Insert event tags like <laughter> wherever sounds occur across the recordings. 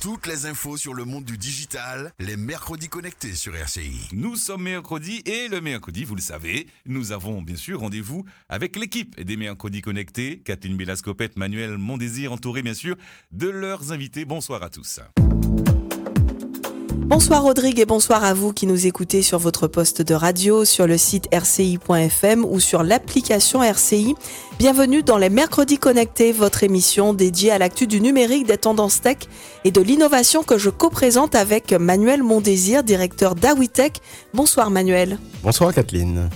Toutes les infos sur le monde du digital, les mercredis connectés sur RCI. Nous sommes mercredi et le mercredi, vous le savez, nous avons bien sûr rendez-vous avec l'équipe des mercredis connectés, Kathleen Belascopette, Manuel Mondésir, entouré bien sûr de leurs invités. Bonsoir à tous. Bonsoir Rodrigue et bonsoir à vous qui nous écoutez sur votre poste de radio, sur le site rci.fm ou sur l'application RCI. Bienvenue dans les Mercredis Connectés, votre émission dédiée à l'actu du numérique, des tendances tech et de l'innovation que je co-présente avec Manuel Mondésir, directeur d'Awitech. Bonsoir Manuel. Bonsoir Kathleen.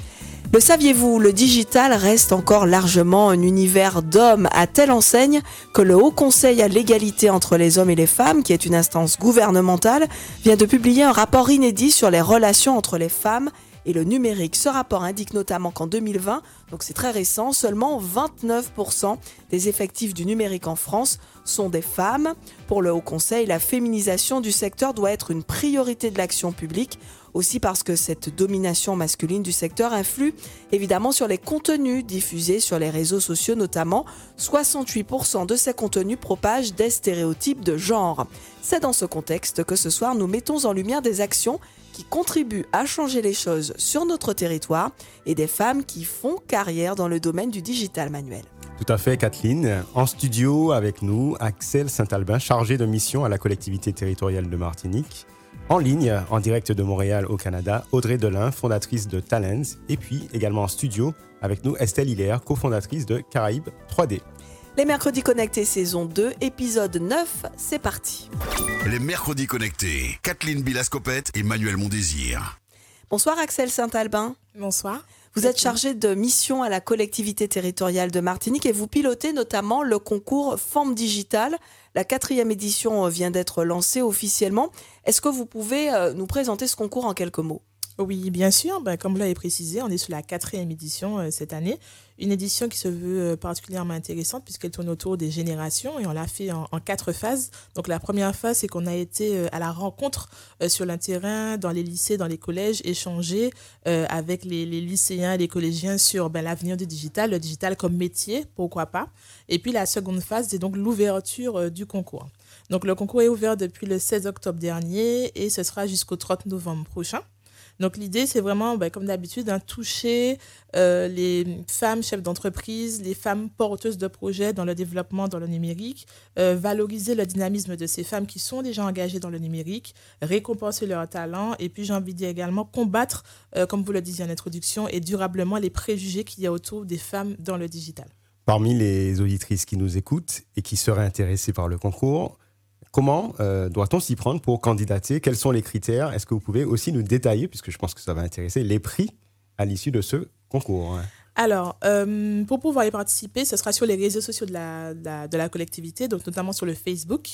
Le saviez-vous, le digital reste encore largement un univers d'hommes à telle enseigne que le Haut Conseil à l'égalité entre les hommes et les femmes, qui est une instance gouvernementale, vient de publier un rapport inédit sur les relations entre les femmes et le numérique. Ce rapport indique notamment qu'en 2020, donc c'est très récent, seulement 29% des effectifs du numérique en France sont des femmes. Pour le Haut Conseil, la féminisation du secteur doit être une priorité de l'action publique aussi parce que cette domination masculine du secteur influe évidemment sur les contenus diffusés sur les réseaux sociaux notamment. 68% de ces contenus propagent des stéréotypes de genre. C'est dans ce contexte que ce soir nous mettons en lumière des actions qui contribuent à changer les choses sur notre territoire et des femmes qui font carrière dans le domaine du digital manuel. Tout à fait, Kathleen. En studio avec nous, Axel Saint-Albin, chargé de mission à la collectivité territoriale de Martinique. En ligne, en direct de Montréal au Canada, Audrey Delin, fondatrice de Talents, et puis également en studio avec nous Estelle Hilaire, cofondatrice de Caraïbes 3D. Les mercredis connectés saison 2, épisode 9, c'est parti. Les mercredis connectés, Kathleen Bilascopette et Manuel Mondésir. Bonsoir Axel Saint-Albin. Bonsoir. Vous êtes chargé de mission à la collectivité territoriale de Martinique et vous pilotez notamment le concours Forme Digitale. La quatrième édition vient d'être lancée officiellement. Est-ce que vous pouvez euh, nous présenter ce concours en quelques mots? Oui, bien sûr. Ben, comme vous l'avez précisé, on est sur la quatrième édition euh, cette année. Une édition qui se veut euh, particulièrement intéressante puisqu'elle tourne autour des générations et on l'a fait en, quatre phases. Donc la première phase, c'est qu'on a été euh, à la rencontre sur le terrain, dans les lycées, dans les collèges, échanger avec les, lycéens et les collégiens sur ben, l'avenir du digital, le digital comme métier, pourquoi pas. Et puis la seconde phase, c'est donc l'ouverture du concours. Donc le concours est ouvert depuis le 16 octobre dernier et ce sera jusqu'au 30 novembre prochain. Donc l'idée, c'est vraiment, ben, comme d'habitude, d'un toucher euh, les femmes chefs d'entreprise, les femmes porteuses de projets dans le développement dans le numérique, euh, valoriser le dynamisme de ces femmes qui sont déjà engagées dans le numérique, récompenser leur talent et puis j'ai envie de dire également combattre, euh, comme vous le disiez en introduction, et durablement les préjugés qu'il y a autour des femmes dans le digital. Parmi les auditrices qui nous écoutent et qui seraient intéressées par le concours, Comment euh, doit-on s'y prendre pour candidater? Quels sont les critères? Est-ce que vous pouvez aussi nous détailler, puisque je pense que ça va intéresser, les prix à l'issue de ce concours alors, euh, pour pouvoir y participer, ce sera sur les réseaux sociaux de la, de la, collectivité, donc notamment sur le Facebook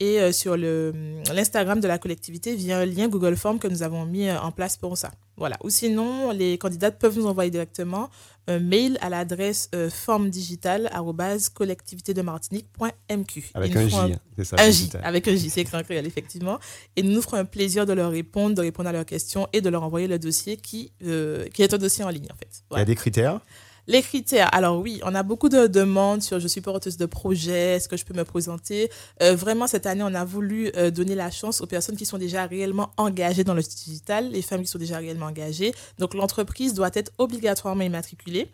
et euh, sur l'Instagram de la collectivité via un lien Google Form que nous avons mis en place pour ça. Voilà. Ou sinon, les candidats peuvent nous envoyer directement un mail à l'adresse euh, formedigitale.collectivité-de-martinique.mq. Avec un J, hein, c'est ça. Un J, avec un J, c'est écrit en créole, effectivement. Et nous nous ferons un plaisir de leur répondre, de répondre à leurs questions et de leur envoyer le dossier qui, euh, qui est un dossier en ligne, en fait. Il y a des critères? Les critères, alors oui, on a beaucoup de demandes sur je suis porteuse de projet, est-ce que je peux me présenter? Euh, vraiment, cette année, on a voulu euh, donner la chance aux personnes qui sont déjà réellement engagées dans le digital, les femmes qui sont déjà réellement engagées. Donc, l'entreprise doit être obligatoirement immatriculée.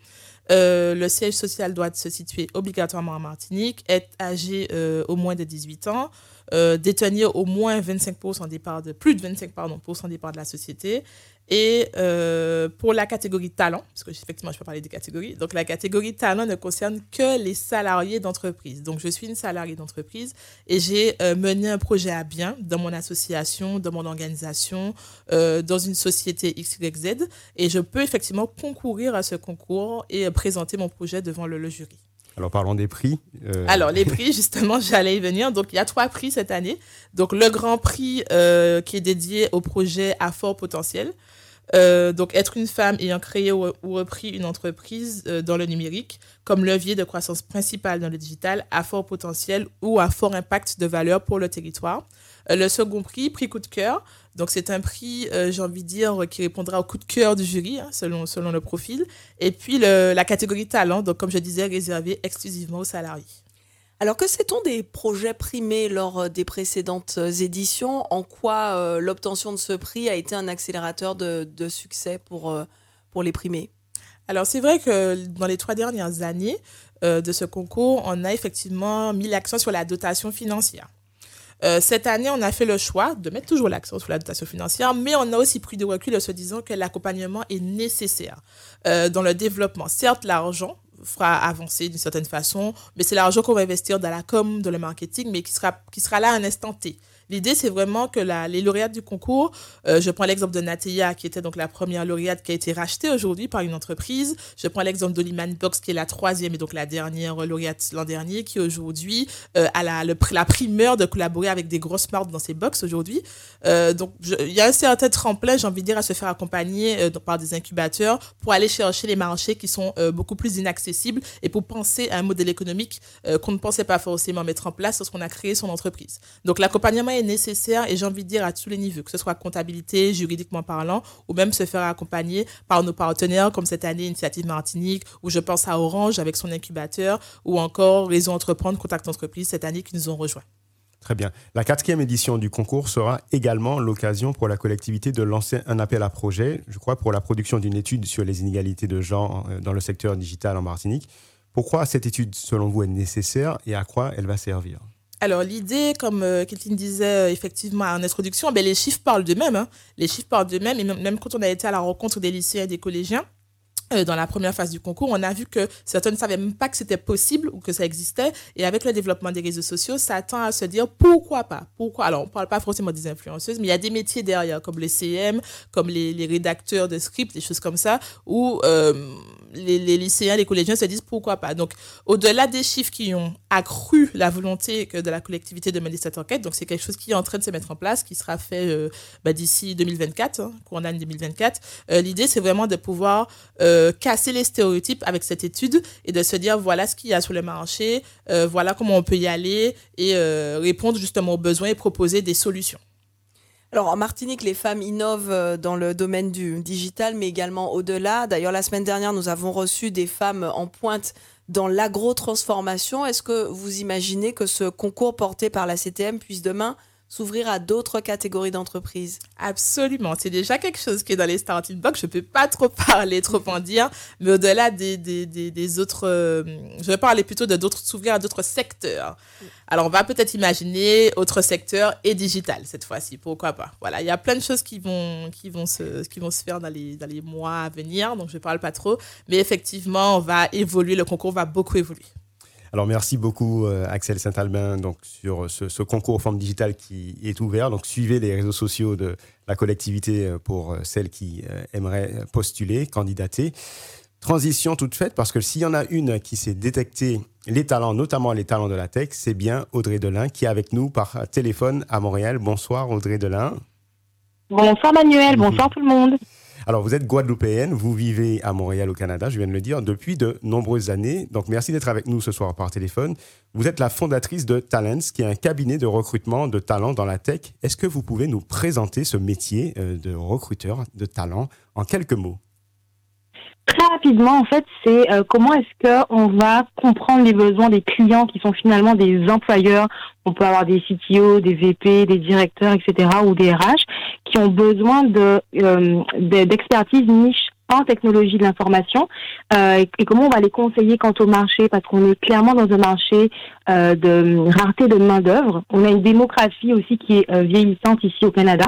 Euh, le siège social doit se situer obligatoirement en Martinique, être âgé au moins de 18 ans, détenir au moins 25% des parts de, plus de 25% pardon, des parts de la société, et euh, pour la catégorie talent, parce que effectivement, je peux parler des catégories, donc la catégorie talent ne concerne que les salariés d'entreprise. Donc, je suis une salariée d'entreprise et j'ai euh, mené un projet à bien dans mon association, dans mon organisation, euh, dans une société XYZ. Et je peux effectivement concourir à ce concours et présenter mon projet devant le jury. Alors parlons des prix. Alors les prix, justement, <laughs> j'allais y venir. Donc il y a trois prix cette année. Donc le grand prix qui est dédié au projet à fort potentiel. Euh, donc, être une femme ayant créé ou, repris une entreprise euh, dans le numérique comme levier de croissance principale dans le digital à fort potentiel ou à fort impact de valeur pour le territoire. Euh, le second prix, prix coup de cœur. Donc, c'est un prix, j'ai envie de dire, qui répondra au coup de cœur du jury, hein, selon, selon le profil. Et puis, le, la catégorie talent, donc, comme je disais, réservée exclusivement aux salariés. Alors que sait-on des projets primés lors des précédentes éditions? En quoi l'obtention de ce prix a été un accélérateur de, succès pour, pour les primés? Alors c'est vrai que dans les trois dernières années de ce concours, on a effectivement mis l'accent sur la dotation financière. Euh, cette année, on a fait le choix de mettre toujours l'accent sur la dotation financière, mais on a aussi pris de recul en se disant que l'accompagnement est nécessaire euh, dans le développement. Certes, l'argent fera avancer d'une certaine façon, mais c'est l'argent qu'on va investir dans la com, dans le marketing, mais qui sera, qui sera là à un instant T. L'idée, c'est vraiment que la, les lauréates du concours, euh, je prends l'exemple de Natia, qui était donc la première lauréate qui a été rachetée aujourd'hui par une entreprise. Je prends l'exemple d'Oliman Box, qui est la troisième et donc la dernière lauréate l'an dernier, qui aujourd'hui euh, a la, la primeur de collaborer avec des grosses marques dans ses box aujourd'hui. Euh, donc, il y a un certain tremplin, j'ai envie de dire, à se faire accompagner par des incubateurs pour aller chercher les marchés qui sont beaucoup plus inaccessibles et pour penser à un modèle économique qu'on ne pensait pas forcément mettre en place lorsqu'on a créé son entreprise. Donc, l'accompagnement nécessaire et j'ai envie de dire à tous les niveaux, que ce soit comptabilité, juridiquement parlant, ou même se faire accompagner par nos partenaires comme cette année Initiative Martinique, où je pense à Orange avec son incubateur, ou encore Réseau Entreprendre, Contact Entreprise cette année qui nous ont rejoints. Très bien. La quatrième édition du concours sera également l'occasion pour la collectivité de lancer un appel à projet, je crois, pour la production d'une étude sur les inégalités de genre euh, dans le secteur digital en Martinique. Pourquoi cette étude, selon vous, est nécessaire et à quoi elle va servir? Alors l'idée, comme euh, disait euh, effectivement en introduction, ben, les chiffres parlent d'eux-mêmes. Hein. Les chiffres parlent d'eux-mêmes. Et même quand on a été à la rencontre des lycéens et des collégiens, euh, dans la première phase du concours, on a vu que certains ne savaient même pas que c'était possible ou que ça existait. Et avec le développement des réseaux sociaux, ça tend à se dire pourquoi pas? Pourquoi? Alors, on ne parle pas forcément des influenceuses, mais il y a des métiers derrière, comme les CM, comme les, rédacteurs de scripts, des choses comme ça, où euh, les, lycéens, les collégiens se disent pourquoi pas? Donc, au-delà des chiffres qui ont accru la volonté de la collectivité de mener cette enquête, donc c'est quelque chose qui est en train de se mettre en place, qui sera fait euh, bah, d'ici 2024, hein, courant d'année 2024. Euh, l'idée, c'est vraiment de pouvoir casser les stéréotypes avec cette étude et de se dire voilà ce qu'il y a sur le marché, voilà comment on peut y aller et répondre justement aux besoins et proposer des solutions. Alors en Martinique, les femmes innovent euh, dans le domaine du digital, mais également au-delà. D'ailleurs, la semaine dernière, nous avons reçu des femmes en pointe dans l'agro-transformation. Est-ce que vous imaginez que ce concours porté par la CTM puisse demain s'ouvrir à d'autres catégories d'entreprises Absolument, c'est déjà quelque chose qui est dans les starting blocks. Je ne peux pas trop <laughs> parler, trop en dire, mais au-delà des, autres, euh, je vais parler plutôt de d'autres, s'ouvrir à d'autres secteurs. Alors, on va peut-être imaginer autres secteurs et digital cette fois-ci, pourquoi pas? Voilà, il y a plein de choses qui vont, qui vont, se, qui vont se faire dans les, dans les mois à venir, donc je ne parle pas trop, mais effectivement, on va évoluer, le concours va beaucoup évoluer. Alors merci beaucoup euh, Axel Saint-Albin donc sur ce, concours forme digitale qui est ouvert. Donc suivez les réseaux sociaux de la collectivité euh, pour euh, celles qui aimeraient postuler, candidater. Transition toute faite parce que s'il y en a une qui s'est détecté les talents, notamment les talents de la tech, c'est bien Audrey Delin qui est avec nous par téléphone à Montréal. Bonsoir Audrey Delin. Bonsoir Manuel, bonsoir tout le monde. Alors, vous êtes guadeloupéenne, vous vivez à Montréal, au Canada, je viens de le dire, depuis de nombreuses années. Donc, merci d'être avec nous ce soir par téléphone. Vous êtes la fondatrice de Talents, qui est un cabinet de recrutement de talents dans la tech. Est-ce que vous pouvez nous présenter ce métier euh, de recruteur de talents en quelques mots? Très rapidement, en fait, c'est euh, comment est-ce qu'on va comprendre les besoins des clients qui sont finalement des employeurs. On peut avoir des CTO, des VP, des directeurs, etc., ou des RH qui ont besoin de euh, d'expertise niche en technologie de l'information euh, et, comment on va les conseiller quant au marché parce qu'on est clairement dans un marché euh, de rareté de main d'œuvre. On a une démographie aussi qui est euh, vieillissante ici au Canada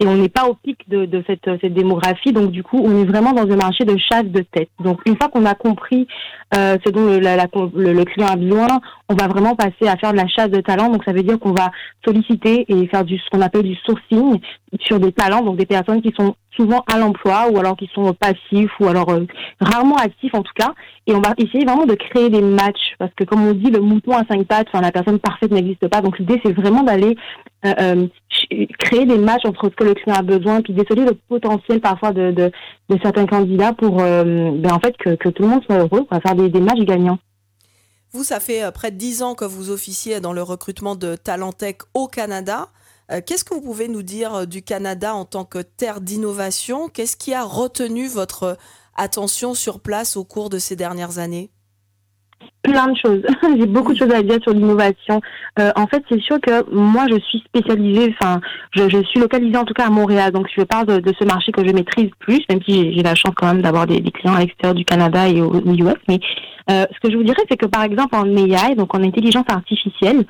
et on n'est pas au pic de, de cette, cette, démographie donc du coup on est vraiment dans un marché de chasse de tête. Donc une fois qu'on a compris euh, ce dont le, le, le, client a besoin, on va vraiment passer à faire de la chasse de talents. Donc ça veut dire qu'on va solliciter et faire du ce qu'on appelle du sourcing sur des talents, donc des personnes qui sont souvent à l'emploi ou alors qui sont passifs ou alors euh, rarement actifs en tout cas. Et on va essayer vraiment de créer des matchs parce que comme on dit, le mouton à cinq pattes, enfin la personne parfaite n'existe pas. Donc l'idée c'est vraiment d'aller euh, euh créer des matchs entre ce que le client a besoin, puis déceler le potentiel parfois de, de, certains candidats pour ben en fait que, que, tout le monde soit heureux, va faire des, des matchs gagnants. Vous, ça fait près de dix ans que vous officiez dans le recrutement de Talentech au Canada. Euh, qu'est-ce que vous pouvez nous dire euh, du Canada en tant que terre d'innovation? Qu'est-ce qui a retenu votre attention sur place au cours de ces dernières années? Plein de choses. <laughs> J'ai beaucoup de choses à dire sur l'innovation. Euh, en fait, c'est sûr que moi, je suis spécialisée, enfin, je, suis localisée en tout cas à Montréal, donc je parle de, de ce marché que je maîtrise plus, même si j'ai la chance quand même d'avoir des, des, clients à l'extérieur du Canada et au, US. Mais euh, ce que je vous dirais, c'est que par exemple en AI, donc en intelligence artificielle,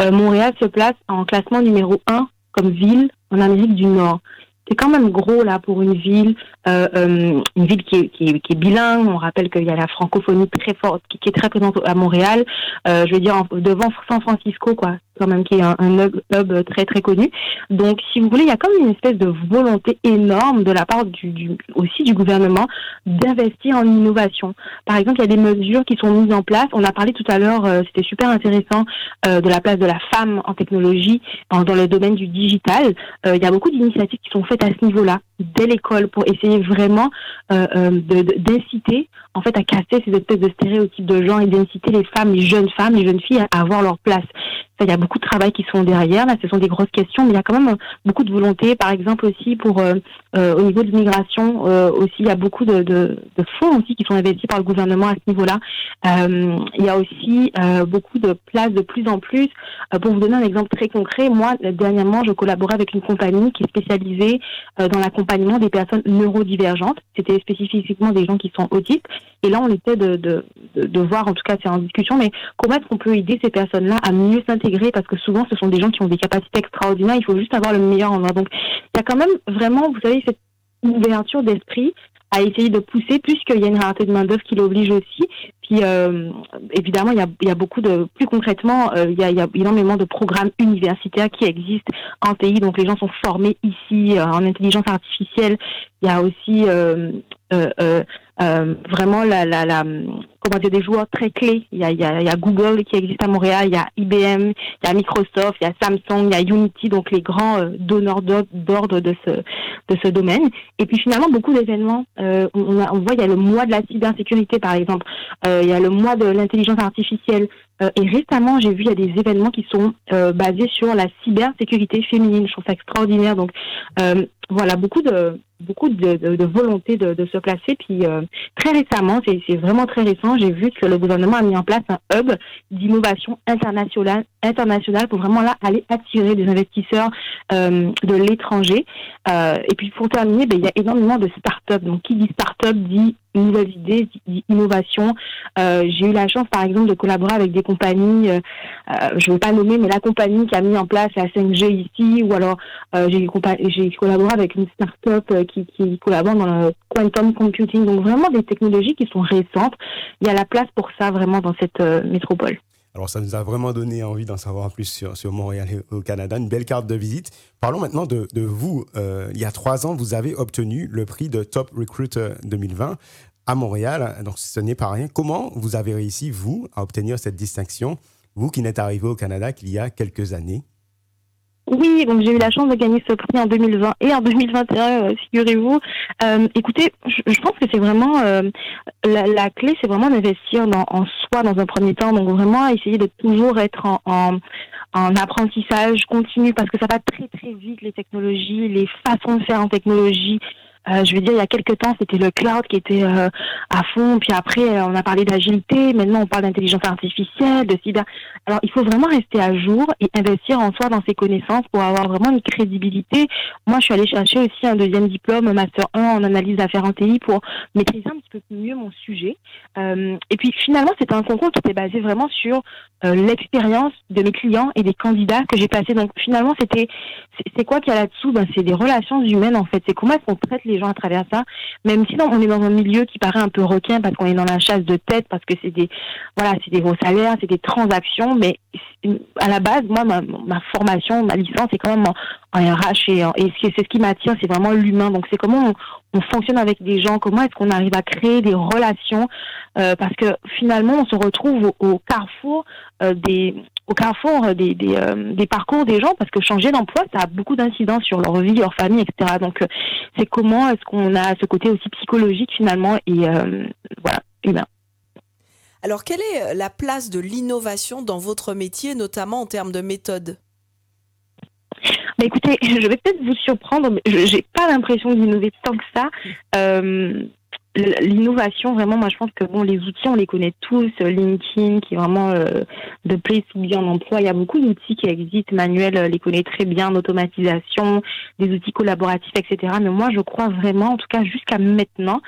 euh, Montréal se place en classement numéro 1 comme ville en Amérique du Nord c'est quand même gros là pour une ville, euh, euh, une ville qui est, bilingue. On rappelle qu'il y a la francophonie très forte, qui, est très présente à Montréal. Euh, je veux dire devant San Francisco, quoi quand même qui est un, hub, très très connu. Donc si vous voulez, il y a comme une espèce de volonté énorme de la part du, aussi du gouvernement d'investir en innovation. Par exemple, il y a des mesures qui sont mises en place. On a parlé tout à l'heure, c'était super intéressant, de la place de la femme en technologie dans, le domaine du digital. Il y a beaucoup d'initiatives qui sont faites à ce niveau-là dès l'école pour essayer vraiment euh, euh d'inciter en fait à casser ces espèces de stéréotypes de genre et d'inciter les femmes, les jeunes femmes, les jeunes filles à avoir leur place. Ça, il y a beaucoup de travail qui sont derrière. Là, ce sont des grosses questions, mais il y a quand même beaucoup de volonté. Par exemple aussi pour euh, euh au niveau de l'immigration, euh, aussi il y a beaucoup de, fonds aussi qui sont investis par le gouvernement à ce niveau-là. Euh, il y a aussi beaucoup de places de plus en plus. pour vous donner un exemple très concret, moi dernièrement, je collaborais avec une compagnie qui est spécialisée dans des personnes neurodivergentes. C'était spécifiquement des gens qui sont autistes. Et là, on essaie de, de, de, voir, en tout cas, c'est en discussion, mais comment est-ce qu'on peut aider ces personnes-là à mieux s'intégrer? Parce que souvent, ce sont des gens qui ont des capacités extraordinaires. Il faut juste avoir le meilleur en Donc, il y a quand même vraiment, vous savez, cette ouverture d'esprit à essayer de pousser, puisqu'il y a une rareté de main-d'œuvre qui l'oblige aussi. Puis, euh, évidemment, il y, a, beaucoup de, plus concrètement, euh, il, y a, énormément de programmes universitaires qui existent en pays. Donc, les gens sont formés ici euh, en intelligence artificielle. Il y a aussi euh, euh, euh, vraiment la, comment dire, des joueurs très clés. Il y, a, Google qui existe à Montréal, il y a IBM, il y a Microsoft, il y a Samsung, il y a Unity, donc les grands euh, donneurs d'ordre de ce, domaine. Et puis finalement, beaucoup d'événements. Euh, on, voit, il y a le mois de la cybersécurité, par exemple. Euh, il y a le mois de l'intelligence artificielle. Euh, et récemment, j'ai vu, il y a des événements qui sont basés sur la cybersécurité féminine. Je trouve ça extraordinaire. Donc, voilà, beaucoup de beaucoup de, de, volonté de, de, se placer. Puis euh, très récemment, c'est vraiment très récent, j'ai vu que le gouvernement a mis en place un hub d'innovation internationale, internationale pour vraiment là aller attirer des investisseurs euh, de l'étranger. Euh, et puis pour terminer, ben, il y a énormément de start-up. Donc qui dit start-up dit nouvelles idées, innovation. Euh, j'ai eu la chance, par exemple, de collaborer avec des compagnies, euh, euh je ne vais pas nommer, mais la compagnie qui a mis en place la 5G ici, ou alors j'ai collaboré avec une start-up euh, qui, collabore dans le quantum computing. Donc vraiment des technologies qui sont récentes. Il y a la place pour ça vraiment dans cette métropole. Alors, ça nous a vraiment donné envie d'en savoir plus sur, Montréal et au Canada. Une belle carte de visite. Parlons maintenant de, de vous. Euh, il y a trois ans, vous avez obtenu le prix de Top Recruiter 2020 à Montréal. Donc, ce n'est pas rien. Comment vous avez réussi, vous, à obtenir cette distinction, vous qui n'êtes arrivé au Canada qu'il y a quelques années? Oui, donc j'ai eu la chance de gagner ce prix en 2020 et en 2021, euh, figurez-vous. Euh, écoutez, je, pense que c'est vraiment euh, la, la, clé, c'est vraiment d'investir dans, en soi dans un premier temps. Donc vraiment essayer de toujours être en, apprentissage continu parce que ça va très très vite les technologies, les façons de faire en technologie. Euh, je veux dire, il y a quelques temps, c'était le cloud qui était euh, à fond. Puis après, euh, on a parlé d'agilité. Maintenant, on parle d'intelligence artificielle, de cyber. Alors, il faut vraiment rester à jour et investir en soi dans ses connaissances pour avoir vraiment une crédibilité. Moi, je suis allée chercher aussi un deuxième diplôme, master 1 en analyse d'affaires en TI pour maîtriser un petit peu mieux mon sujet. et puis, finalement, c'était un concours qui était basé vraiment sur l'expérience de mes clients et des candidats que j'ai passés. Donc, finalement, c'était c'est quoi qu'il y a là-dessous? Ben, C'est des relations humaines, en fait. C'est comment est-ce qu'on traite les gens à travers ça, même si on est dans un milieu qui paraît un peu requin parce qu'on est dans la chasse de tête, parce que c'est des, voilà, c'est des gros salaires, c'est des transactions, mais à la base, moi, ma, ma formation, ma licence, c'est quand même en, RH et, et c'est ce qui m'attire, c'est vraiment l'humain. Donc c'est comment on, fonctionne avec des gens, comment est-ce qu'on arrive à créer des relations, euh, parce que finalement, on se retrouve au, carrefour euh, euh, des, parcours des gens parce que changer d'emploi, ça a beaucoup d'incidence sur leur vie, leur famille, etc. Donc, c'est comment est-ce qu'on a ce côté aussi psychologique finalement et voilà, humain. Alors, quelle est la place de l'innovation dans votre métier, notamment en termes de méthode? Bah écoutez, je vais peut-être vous surprendre, mais je n'ai pas l'impression d'innover tant que ça. Euh, l'innovation, vraiment, moi je pense que bon, les outils, on les connaît tous. LinkedIn, qui est vraiment euh, de place to be en emploi. Il y a beaucoup d'outils qui existent. Manuel euh, les connaît très bien, d'automatisation, des outils collaboratifs, etc. Mais moi, je crois vraiment, en tout cas jusqu'à maintenant,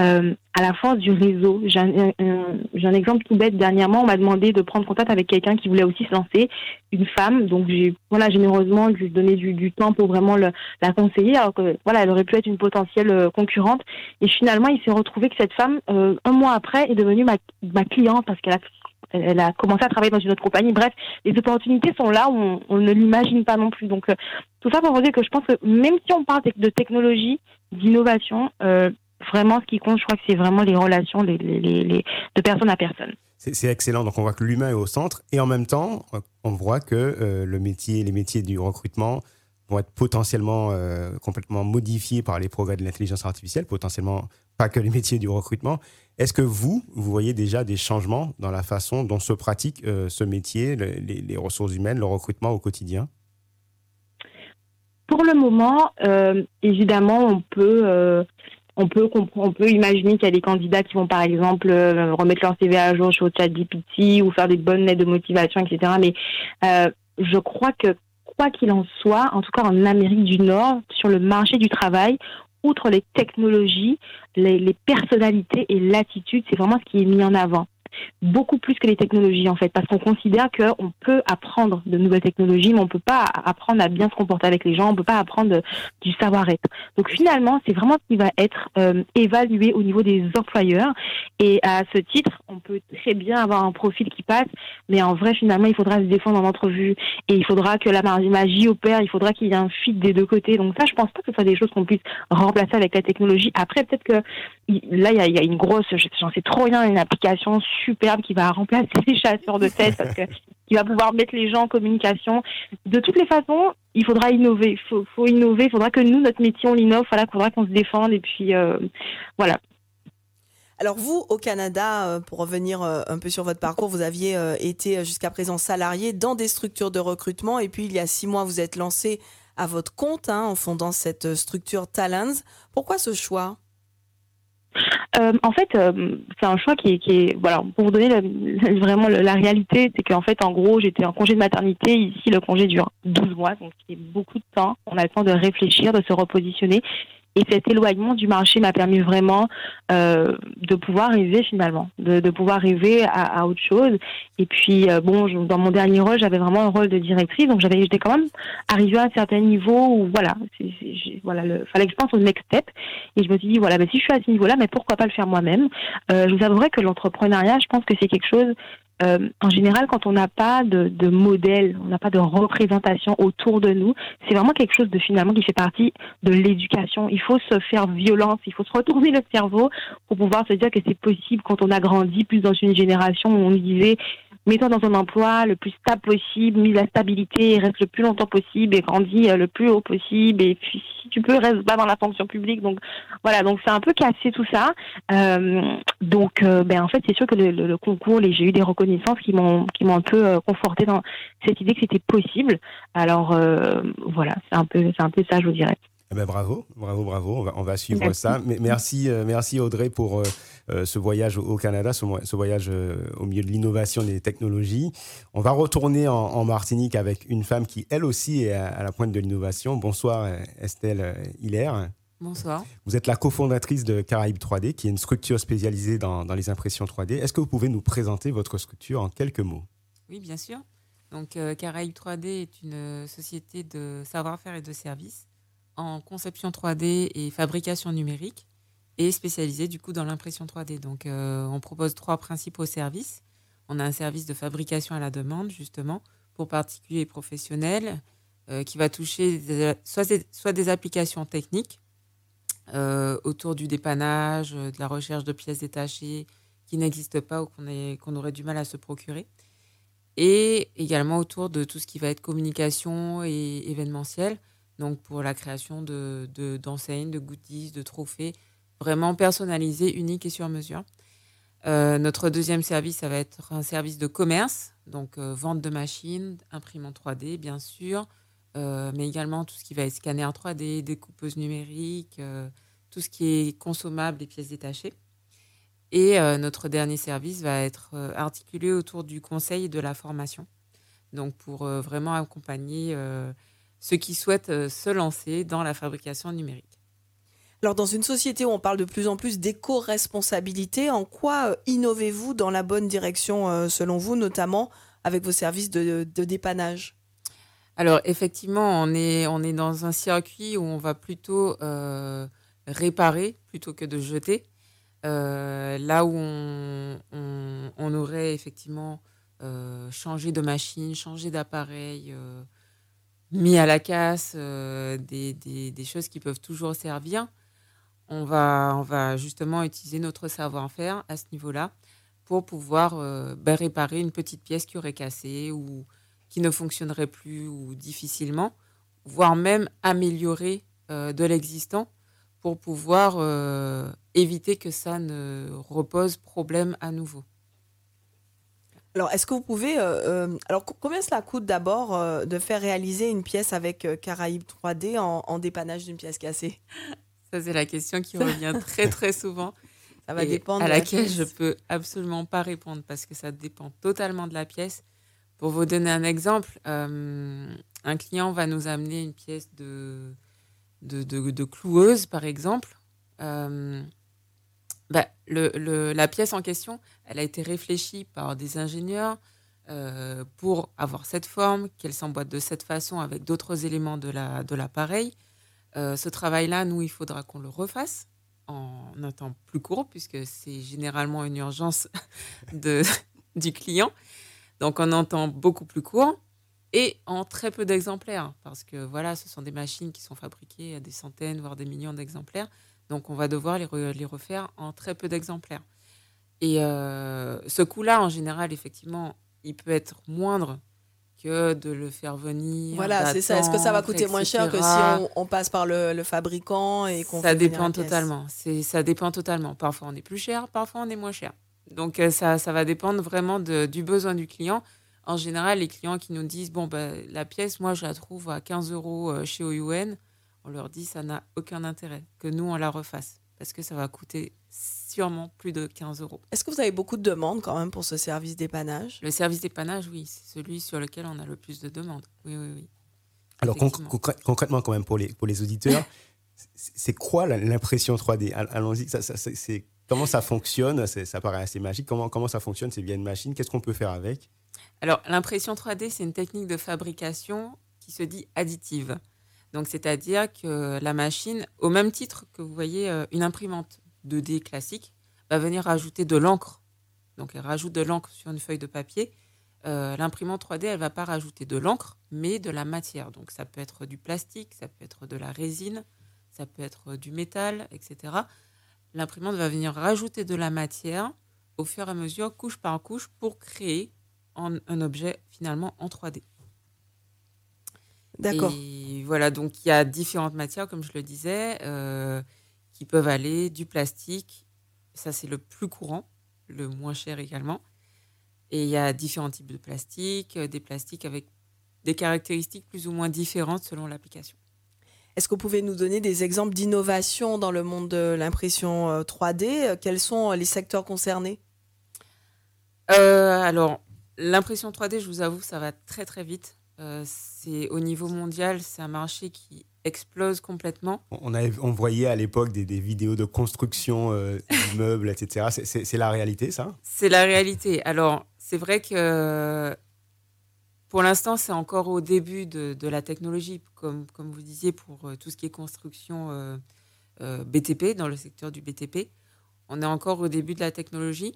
euh, à la force du réseau. J'ai un, un, exemple tout bête. Dernièrement, on m'a demandé de prendre contact avec quelqu'un qui voulait aussi se lancer, une femme. Donc j'ai voilà généreusement lui donné du, du temps pour vraiment la conseiller, alors que voilà, elle aurait pu être une potentielle euh, concurrente. Et finalement, il s'est retrouvé que cette femme, euh, un mois après, est devenue ma, cliente parce qu'elle a commencé à travailler dans une autre compagnie. Bref, les opportunités sont là on, on ne l'imagine pas non plus. Donc, euh, tout ça pour vous dire que je pense que même si on parle de technologie, d'innovation, vraiment, ce qui compte, je crois que c'est vraiment les relations les, les, les, de personne à personne. C'est excellent. Donc, on voit que l'humain est au centre. Et en même temps, on voit que euh, le métier, les métiers du recrutement vont être potentiellement euh, complètement modifiés par les progrès de l'intelligence artificielle, potentiellement pas que les métiers du recrutement. Est-ce que vous, vous voyez déjà des changements dans la façon dont se pratique euh, ce métier, le, les, les, ressources humaines, le recrutement au quotidien? Pour le moment, évidemment, on peut, on peut, on peut imaginer qu'il y a des candidats qui vont, par exemple, euh, remettre leur CV à jour sur ChatGPT ou faire des bonnes lettres de motivation, etc. Mais euh, je crois que quoi qu'il en soit, en tout cas en Amérique du Nord, sur le marché du travail, outre les technologies, les, les personnalités et l'attitude, c'est vraiment ce qui est mis en avant beaucoup plus que les technologies en fait, parce qu'on considère qu'on peut apprendre de nouvelles technologies, mais on peut pas apprendre à bien se comporter avec les gens, on peut pas apprendre du savoir-être. Donc finalement, c'est vraiment ce qui va être euh, évalué au niveau des employeurs. Et à ce titre, on peut très bien avoir un profil qui passe, mais en vrai, finalement, il faudra se défendre en entrevue et il faudra que la magie opère, il faudra qu'il y ait un fit des deux côtés. Donc ça, je pense pas que ce soit des choses qu'on puisse remplacer avec la technologie. Après, peut-être que là, il y a, y a, une grosse, j'en sais trop rien, une application superbe qui va remplacer les chasseurs de tête parce que qui va pouvoir mettre les gens en communication. De toutes les façons, il faudra innover. Il faut, innover. Faudra que nous, notre métier, on l'innove. Voilà, il faudra qu'on se défende. Et puis, euh, voilà. Alors vous, au Canada, euh, pour revenir euh, un peu sur votre parcours, vous aviez été jusqu'à présent salarié dans des structures de recrutement et puis il y a six mois, vous êtes lancé à votre compte hein, en fondant cette structure Talents. Pourquoi ce choix? Euh, en fait, euh, c'est un choix qui est, voilà, pour vous donner <laughs> vraiment la réalité, c'est qu'en fait, en gros, j'étais en congé de maternité. Ici, le congé dure 12 mois, donc c'est beaucoup de temps. On a le temps de réfléchir, de se repositionner. Et cet éloignement du marché m'a permis vraiment euh, de pouvoir rêver finalement, de, de pouvoir rêver à, à, autre chose. Et puis euh, bon, je, dans mon dernier rôle, j'avais vraiment un rôle de directrice, donc j'avais, j'étais quand même arrivée à un certain niveau où voilà, c'est, c'est, voilà, le, fallait que je pense au next step. Et je me suis dit voilà, ben, si je suis à ce niveau-là, mais pourquoi pas le faire moi-même? Euh, Je vous avouerai que l'entrepreneuriat, je pense que c'est quelque chose euh, en général, quand on n'a pas de, de modèle, on n'a pas de représentation autour de nous, c'est vraiment quelque chose de finalement qui fait partie de l'éducation. Il faut se faire violence, il faut se retourner le cerveau pour pouvoir se dire que c'est possible quand on a grandi plus dans une génération où on disait mets-toi dans un emploi le plus stable possible, mise la stabilité, reste le plus longtemps possible et grandis le plus haut possible. Et puis, si tu peux, reste pas dans la fonction publique. Donc, voilà. Donc, c'est un peu cassé tout ça. Euh, donc, euh, ben, en fait, c'est sûr que le, le, le concours, j'ai eu des reconnaissances qui m'ont, qui m'ont un peu euh, conforté dans cette idée que c'était possible. Alors, euh, voilà. C'est un peu, c'est un peu ça, je vous dirais. Eh ben bravo, bravo, bravo. On va, on va suivre merci. ça. Mais merci, euh, merci Audrey pour euh, ce voyage au Canada, ce, ce voyage euh, au milieu de l'innovation des technologies. On va retourner en, en, Martinique avec une femme qui, elle aussi, est à, à la pointe de l'innovation. Bonsoir Estelle Hilaire. Bonsoir. Vous êtes la cofondatrice de Caraïbes 3D, qui est une structure spécialisée dans, dans les impressions 3D. Est-ce que vous pouvez nous présenter votre structure en quelques mots? Oui, bien sûr. Donc, euh, Caraïbes 3D est une société de savoir-faire et de services en conception 3D et fabrication numérique et spécialisée du coup dans l'impression 3D. Donc euh, on propose trois principaux services. On a un service de fabrication à la demande justement pour particuliers et professionnels euh, qui va toucher des, soit, des, soit des applications techniques euh, autour du dépannage, de la recherche de pièces détachées qui n'existent pas ou qu'on qu aurait du mal à se procurer. Et également autour de tout ce qui va être communication et événementiel, donc pour la création d'enseignes, de, de, de goodies, de trophées, vraiment personnalisé, unique et sur mesure. Euh, notre deuxième service, ça va être un service de commerce, donc euh, vente de machines, imprimante 3D, bien sûr, euh, mais également tout ce qui va être scanner 3D, découpeuse numérique, tout ce qui est consommable et pièces détachées. Et notre dernier service va être articulé autour du conseil et de la formation. Donc pour vraiment accompagner ceux qui souhaitent se lancer dans la fabrication numérique. Alors, dans une société où on parle de plus en plus d'éco-responsabilité, en quoi euh, innovez-vous dans la bonne direction, euh, selon vous, notamment avec vos services de, dépannage? Alors, effectivement, on est, on est dans un circuit où on va plutôt euh, réparer plutôt que de jeter. là où on, on, aurait effectivement changé de machine, changé d'appareil, mis à la casse, des, des, choses qui peuvent toujours servir on va, justement utiliser notre savoir-faire à ce niveau-là pour pouvoir euh, ben, réparer une petite pièce qui aurait cassé ou qui ne fonctionnerait plus ou difficilement, voire même améliorer euh, de l'existant pour pouvoir euh, éviter que ça ne repose problème à nouveau. Alors, est-ce que vous pouvez... alors, combien cela coûte d'abord de faire réaliser une pièce avec Caraïbes 3D en dépannage d'une pièce cassée? Ça, c'est la question qui revient très, très souvent. Ça va dépendre. À laquelle je peux absolument pas répondre parce que ça dépend totalement de la pièce. Pour vous donner un exemple, euh, un client va nous amener une pièce de, de, de, cloueuse, par exemple. Euh, bah, le, la pièce en question, elle a été réfléchie par des ingénieurs euh, pour avoir cette forme, qu'elle s'emboîte de cette façon avec d'autres éléments de l'appareil. Euh, ce travail-là, nous, il faudra qu'on le refasse en un temps plus court, puisque c'est généralement une urgence <laughs> de, du client. Donc, en un temps beaucoup plus court et en très peu d'exemplaires, parce que voilà, ce sont des machines qui sont fabriquées à des centaines, voire des millions d'exemplaires. Donc, on va devoir les, refaire en très peu d'exemplaires. Et euh, ce coût-là, en général, effectivement, il peut être moindre que de le faire venir. Voilà, c'est ça. Est-ce que ça va coûter moins cher que si on, passe par le, fabricant et qu'on Ça dépend totalement. C'est ça dépend totalement. Parfois on est plus cher, parfois on est moins cher. Donc euh, ça, ça va dépendre vraiment de, du besoin du client. En général, les clients qui nous disent bon bah, la pièce, moi je la trouve à 15 euros euh, chez OUN, on leur dit ça n'a aucun intérêt que nous on la refasse parce que ça va coûter sûrement plus de 15 euros. Est-ce que vous avez beaucoup de demandes quand même pour ce service dépannage Le service dépannage, oui, c'est celui sur lequel on a le plus de demandes. Oui, oui, oui. Alors concrètement, quand même, pour les, pour les auditeurs, <laughs> c'est quoi l'impression 3D Allons-y, ça, comment ça fonctionne? Ça paraît assez magique. Comment, comment ça fonctionne? C'est bien une machine. Qu'est-ce qu'on peut faire avec? Alors, l'impression 3D, c'est une technique de fabrication qui se dit additive. Donc, c'est-à-dire que la machine, au même titre que vous voyez euh, une imprimante 2D classique, va venir rajouter de l'encre. Donc, elle rajoute de l'encre sur une feuille de papier. Euh, l'imprimante 3D, elle va pas rajouter de l'encre, mais de la matière. Donc, ça peut être du plastique, ça peut être de la résine, ça peut être du métal, etc. L'imprimante va venir rajouter de la matière au fur et à mesure, couche par couche, pour créer un objet finalement en 3D. D'accord. Voilà, donc il y a différentes matières, comme je le disais, euh, qui peuvent aller du plastique, ça c'est le plus courant, le moins cher également. Et il y a différents types de plastique, euh, des plastiques avec des caractéristiques plus ou moins différentes selon l'application. Est-ce que vous pouvez nous donner des exemples d'innovation dans le monde de l'impression 3D euh, Quels sont les secteurs concernés? Alors, l'impression 3D, je vous avoue, ça va très très vite. Euh, c'est au niveau mondial, c'est un marché qui explose complètement. On, a, on voyait à l'époque des, vidéos de construction euh, d'immeubles, etc. C'est la réalité, ça? C'est la réalité. Alors, c'est vrai que pour l'instant, c'est encore au début de, la technologie, comme, comme vous disiez, pour euh, tout ce qui est construction BTP, dans le secteur du BTP. On est encore au début de la technologie.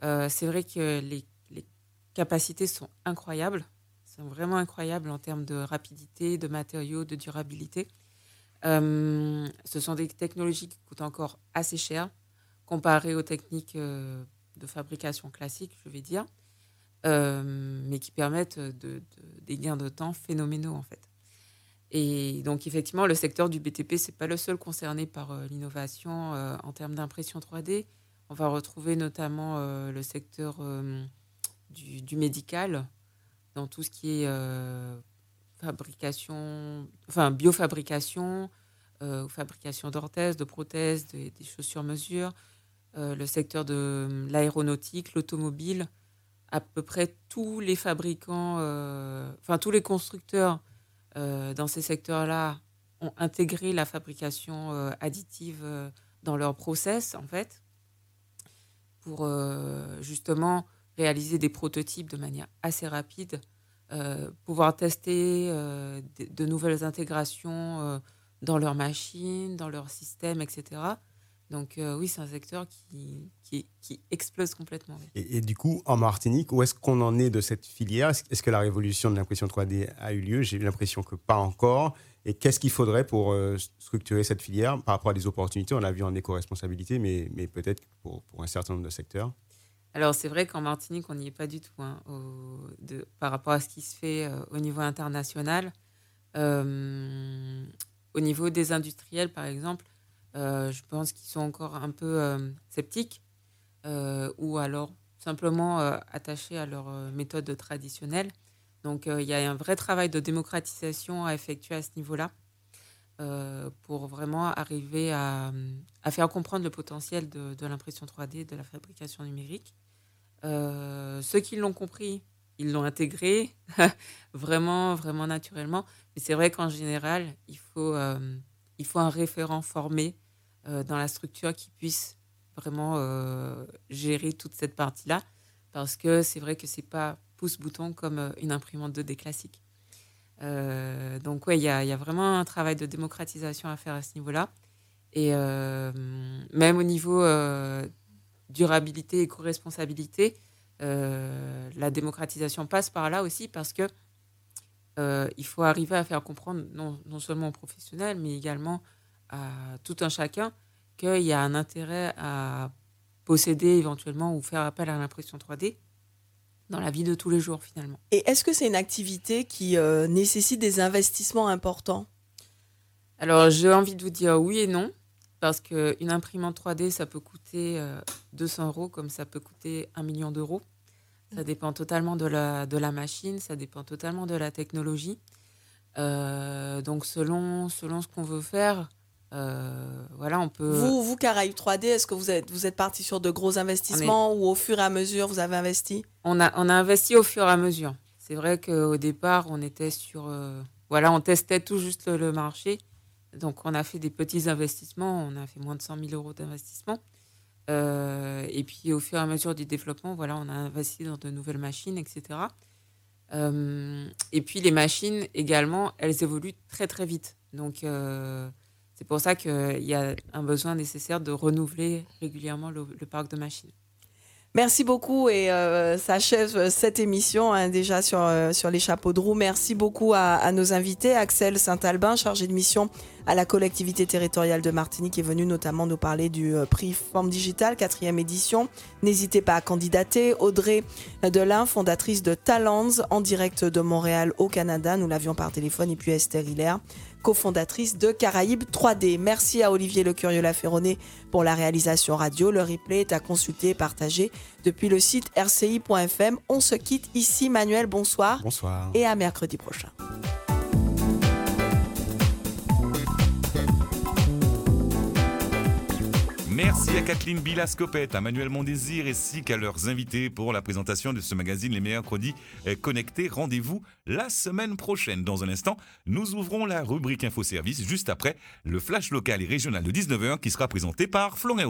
c'est vrai que les, les capacités sont incroyables vraiment incroyables en termes de rapidité, de matériaux, de durabilité. Euh, ce sont des technologies qui coûtent encore assez cher comparées aux techniques euh, de fabrication classiques, je vais dire, euh, mais qui permettent de, des gains de temps phénoménaux en fait. Et donc effectivement, le secteur du BTP, c'est pas le seul concerné par l'innovation en termes d'impression 3D. On va retrouver notamment le secteur du, médical, dans tout ce qui est euh, fabrication, enfin biofabrication, euh, fabrication d'orthèses, de prothèses, des chaussures mesure, euh, le secteur de l'aéronautique, l'automobile, à peu près tous les fabricants, euh, enfin tous les constructeurs dans ces secteurs-là ont intégré la fabrication additive dans leur process, en fait, pour justement réaliser des prototypes de manière assez rapide, pouvoir tester de, nouvelles intégrations dans leurs machines, dans leur système, etc. Donc euh, oui, c'est un secteur qui, qui, explose complètement. Et, du coup, en Martinique, où est-ce qu'on en est de cette filière? Est-ce que la révolution de l'impression 3D a eu lieu? J'ai l'impression que pas encore. Et qu'est-ce qu'il faudrait pour euh, structurer cette filière par rapport à des opportunités? On l'a vu en éco-responsabilité, mais, mais peut-être pour, pour, un certain nombre de secteurs. Alors c'est vrai qu'en Martinique, on n'y est pas du tout hein, par rapport à ce qui se fait euh, au niveau international. au niveau des industriels, par exemple, euh, je pense qu'ils sont encore un peu euh, sceptiques euh, ou alors simplement attachés à leur méthode traditionnelle. Donc il y a un vrai travail de démocratisation à effectuer à ce niveau-là pour vraiment arriver à, faire comprendre le potentiel de, de l'impression 3D, de la fabrication numérique. Ceux qui l'ont compris, ils l'ont intégré <laughs> vraiment, vraiment naturellement. Mais c'est vrai qu'en général, il faut, il faut un référent formé euh, dans la structure qui puisse vraiment euh, gérer toute cette partie-là. Parce que c'est vrai que c'est pas pouce-bouton comme euh, une imprimante 2D classique. donc, oui, il y, a, vraiment un travail de démocratisation à faire à ce niveau-là. Et même au niveau durabilité et co-responsabilité, la démocratisation passe par là aussi parce que il faut arriver à faire comprendre non, non, seulement aux professionnels, mais également à tout un chacun qu'il y a un intérêt à posséder éventuellement ou faire appel à l'impression 3D dans la vie de tous les jours finalement. Et est-ce que c'est une activité qui euh, nécessite des investissements importants? Alors j'ai envie de vous dire oui et non, parce qu'une imprimante 3D, ça peut coûter 200 euh, euros comme ça peut coûter un million d'euros. Ça dépend totalement de la, de la machine, ça dépend totalement de la technologie. Euh, donc selon, selon ce qu'on veut faire, euh, voilà, on peut. Vous, vous Caraïbes 3D, est-ce que vous êtes, vous êtes parti sur de gros investissements ou au fur et à mesure vous avez investi? On a, on a investi au fur et à mesure. C'est vrai qu'au départ, on était sur. Euh, voilà, on testait tout juste le, marché. Donc, on a fait des petits investissements. On a fait moins de 100 000 euros d'investissement. Euh, et puis, au fur et à mesure du développement, voilà, on a investi dans de nouvelles machines, etc. et puis, les machines également, elles évoluent très, très vite. Donc, c'est pour ça qu'il y a un besoin nécessaire de renouveler régulièrement le, parc de machines. Merci beaucoup et euh, ça achève cette émission hein, déjà sur, euh, sur les chapeaux de roue. Merci beaucoup à, nos invités. Axel Saint-Albin, chargé de mission à la collectivité territoriale de Martinique, est venu notamment nous parler du euh, prix Forme Digitale, quatrième édition. N'hésitez pas à candidater. Audrey Delin, fondatrice de Talents, en direct de Montréal au Canada. Nous l'avions par téléphone. Et puis Esther Hilaire, cofondatrice de Caraïbes 3D. Merci à Olivier Le Curieux Laferronné pour la réalisation radio. Le replay est à consulter et partager depuis le site rci.fm. On se quitte ici. Manuel, bonsoir. Bonsoir. Et à mercredi prochain. Merci à Kathleen Bilascopette, à Manuel Mondésir ainsi qu'à leurs invités pour la présentation de ce magazine Les meilleurs produits euh, connectés. Rendez-vous la semaine prochaine. Dans un instant, nous ouvrons la rubrique Info Service juste après le flash local et régional de 19h qui sera présenté par Florian